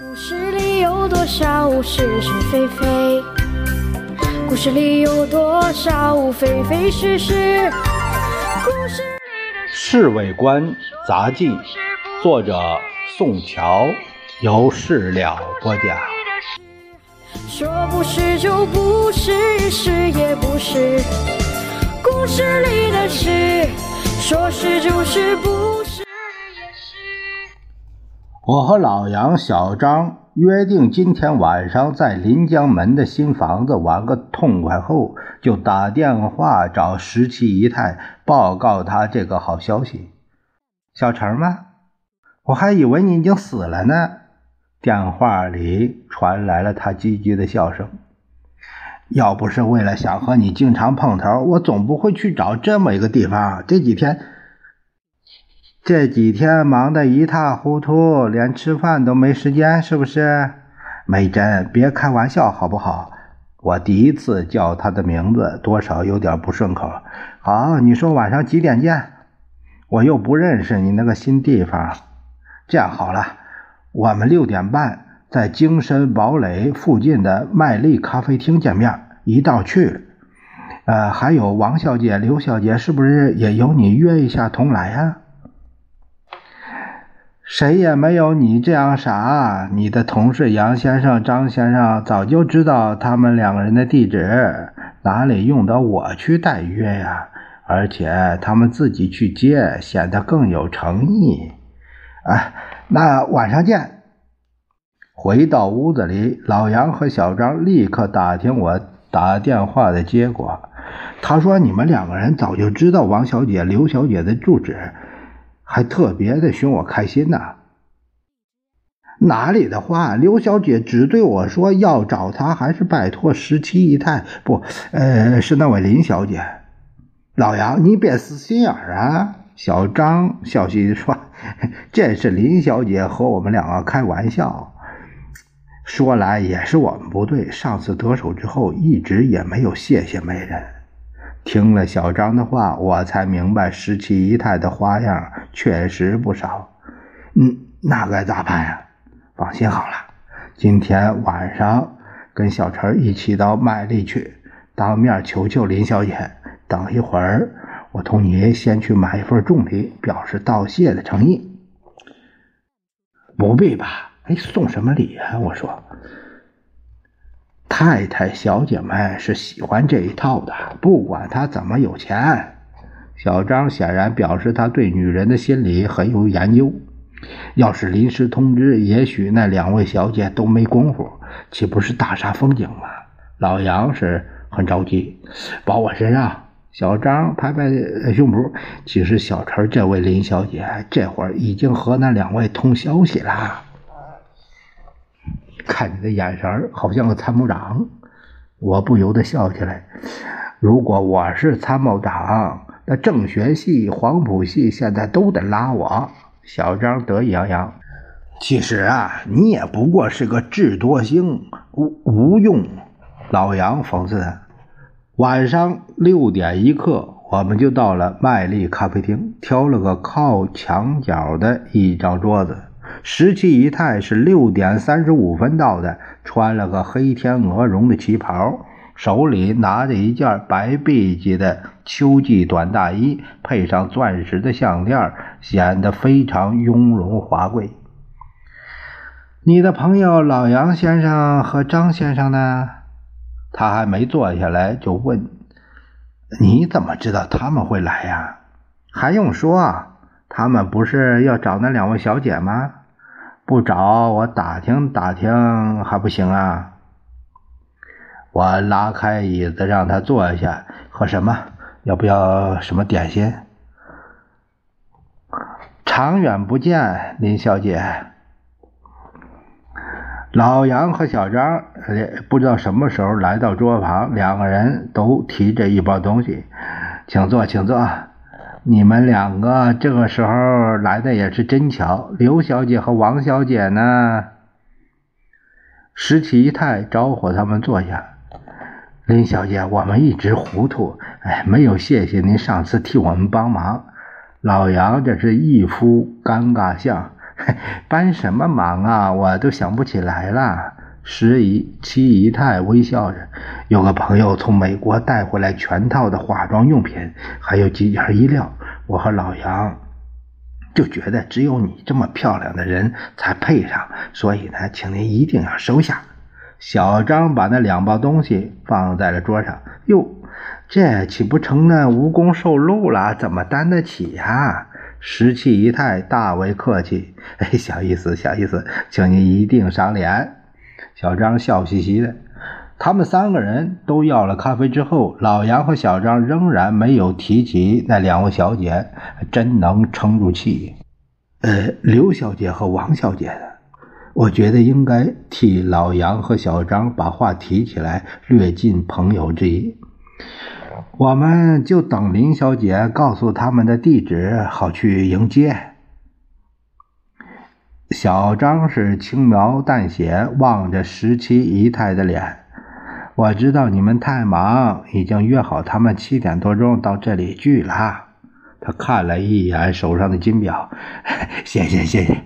故事里有多少是是非非？故事里有多少非非是是？故事里的《侍卫官杂记》，作者宋乔，由事了播讲。说不是就不是，是也不是。故事里的事，说是就是，不是。我和老杨、小张约定今天晚上在临江门的新房子玩个痛快后，就打电话找十七姨太报告他这个好消息。小陈吗？我还以为你已经死了呢。电话里传来了他唧唧的笑声。要不是为了想和你经常碰头，我总不会去找这么一个地方。这几天，这几天忙得一塌糊涂，连吃饭都没时间，是不是？美珍，别开玩笑好不好？我第一次叫她的名字，多少有点不顺口。好，你说晚上几点见？我又不认识你那个新地方。这样好了。我们六点半在精神堡垒附近的麦丽咖啡厅见面，一道去。呃，还有王小姐、刘小姐，是不是也由你约一下同来呀、谁也没有你这样傻。你的同事杨先生、张先生早就知道他们两个人的地址，哪里用得我去代约呀？而且他们自己去接，显得更有诚意。哎。那晚上见。回到屋子里，老杨和小张立刻打听我打电话的结果。他说：“你们两个人早就知道王小姐、刘小姐的住址，还特别的寻我开心呢。”哪里的话？刘小姐只对我说要找她，还是拜托十七姨太？不，呃，是那位林小姐。老杨，你别死心眼儿啊！小张笑嘻嘻说：“ 这是林小姐和我们两个开玩笑。说来也是我们不对，上次得手之后，一直也没有谢谢媒人。”听了小张的话，我才明白十七姨太的花样确实不少。嗯，那该咋办呀？放心好了，今天晚上跟小陈一起到麦地去，当面求求林小姐。等一会儿。我同你先去买一份重礼，表示道谢的诚意。不必吧？哎，送什么礼啊？我说，太太小姐们是喜欢这一套的，不管她怎么有钱。小张显然表示他对女人的心理很有研究。要是临时通知，也许那两位小姐都没工夫，岂不是大煞风景吗？老杨是很着急，保我身上。小张拍拍胸脯，其实小陈这位林小姐这会儿已经和那两位通消息了。看你的眼神好像个参谋长，我不由得笑起来。如果我是参谋长，那政学系、黄埔系现在都得拉我。小张得意洋洋。其实啊，你也不过是个智多星，无无用。老杨讽刺他。晚上六点一刻，我们就到了麦丽咖啡厅，挑了个靠墙角的一张桌子。十七姨太是六点三十五分到的，穿了个黑天鹅绒的旗袍，手里拿着一件白碧级的秋季短大衣，配上钻石的项链，显得非常雍容华贵。你的朋友老杨先生和张先生呢？他还没坐下来，就问：“你怎么知道他们会来呀？”还用说，他们不是要找那两位小姐吗？不找，我打听打听还不行啊！我拉开椅子让他坐下，喝什么？要不要什么点心？长远不见，林小姐。老杨和小张，不知道什么时候来到桌旁，两个人都提着一包东西，请坐，请坐。你们两个这个时候来的也是真巧。刘小姐和王小姐呢？十七姨太招呼他们坐下。林小姐，我们一直糊涂，哎，没有谢谢您上次替我们帮忙。老杨这是一副尴尬相。帮什么忙啊？我都想不起来了。十姨七姨太微笑着，有个朋友从美国带回来全套的化妆用品，还有几件衣料。我和老杨就觉得只有你这么漂亮的人才配上，所以呢，请您一定要收下。小张把那两包东西放在了桌上。哟，这岂不成了无功受禄了？怎么担得起呀？十七姨太大为客气，哎，小意思，小意思，请您一定赏脸。小张笑嘻嘻的。他们三个人都要了咖啡之后，老杨和小张仍然没有提起那两位小姐，真能撑住气。呃，刘小姐和王小姐，我觉得应该替老杨和小张把话提起来，略尽朋友之意。我们就等林小姐告诉他们的地址，好去迎接。小张是轻描淡写望着十七姨太的脸。我知道你们太忙，已经约好他们七点多钟到这里聚了。他看了一眼手上的金表，谢谢谢谢。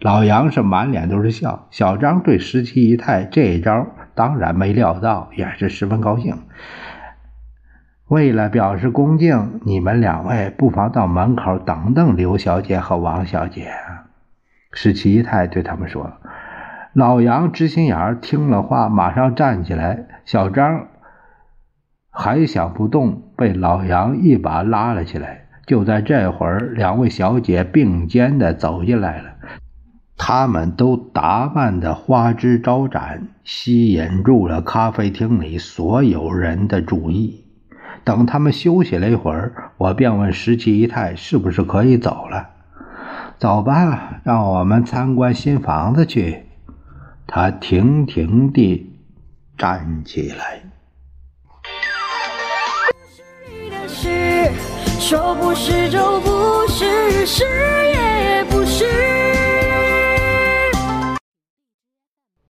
老杨是满脸都是笑，小张对十七姨太这一招当然没料到，也是十分高兴。为了表示恭敬，你们两位不妨到门口等等刘小姐和王小姐。十七姨太对他们说。老杨知心眼儿听了话，马上站起来。小张还想不动，被老杨一把拉了起来。就在这会儿，两位小姐并肩的走进来了，她们都打扮的花枝招展，吸引住了咖啡厅里所有人的注意。等他们休息了一会儿，我便问十七姨太：“是不是可以走了？”“走吧，让我们参观新房子去。”他亭亭地站起来。故事里的事，说不是就不是，是也不是。